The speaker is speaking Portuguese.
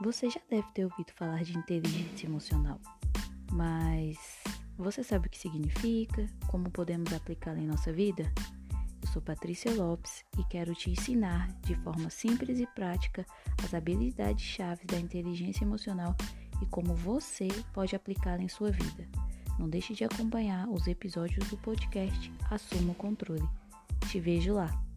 Você já deve ter ouvido falar de inteligência emocional, mas você sabe o que significa? Como podemos aplicá-la em nossa vida? Eu sou Patrícia Lopes e quero te ensinar de forma simples e prática as habilidades chaves da inteligência emocional e como você pode aplicá-la em sua vida. Não deixe de acompanhar os episódios do podcast Assuma o Controle. Te vejo lá!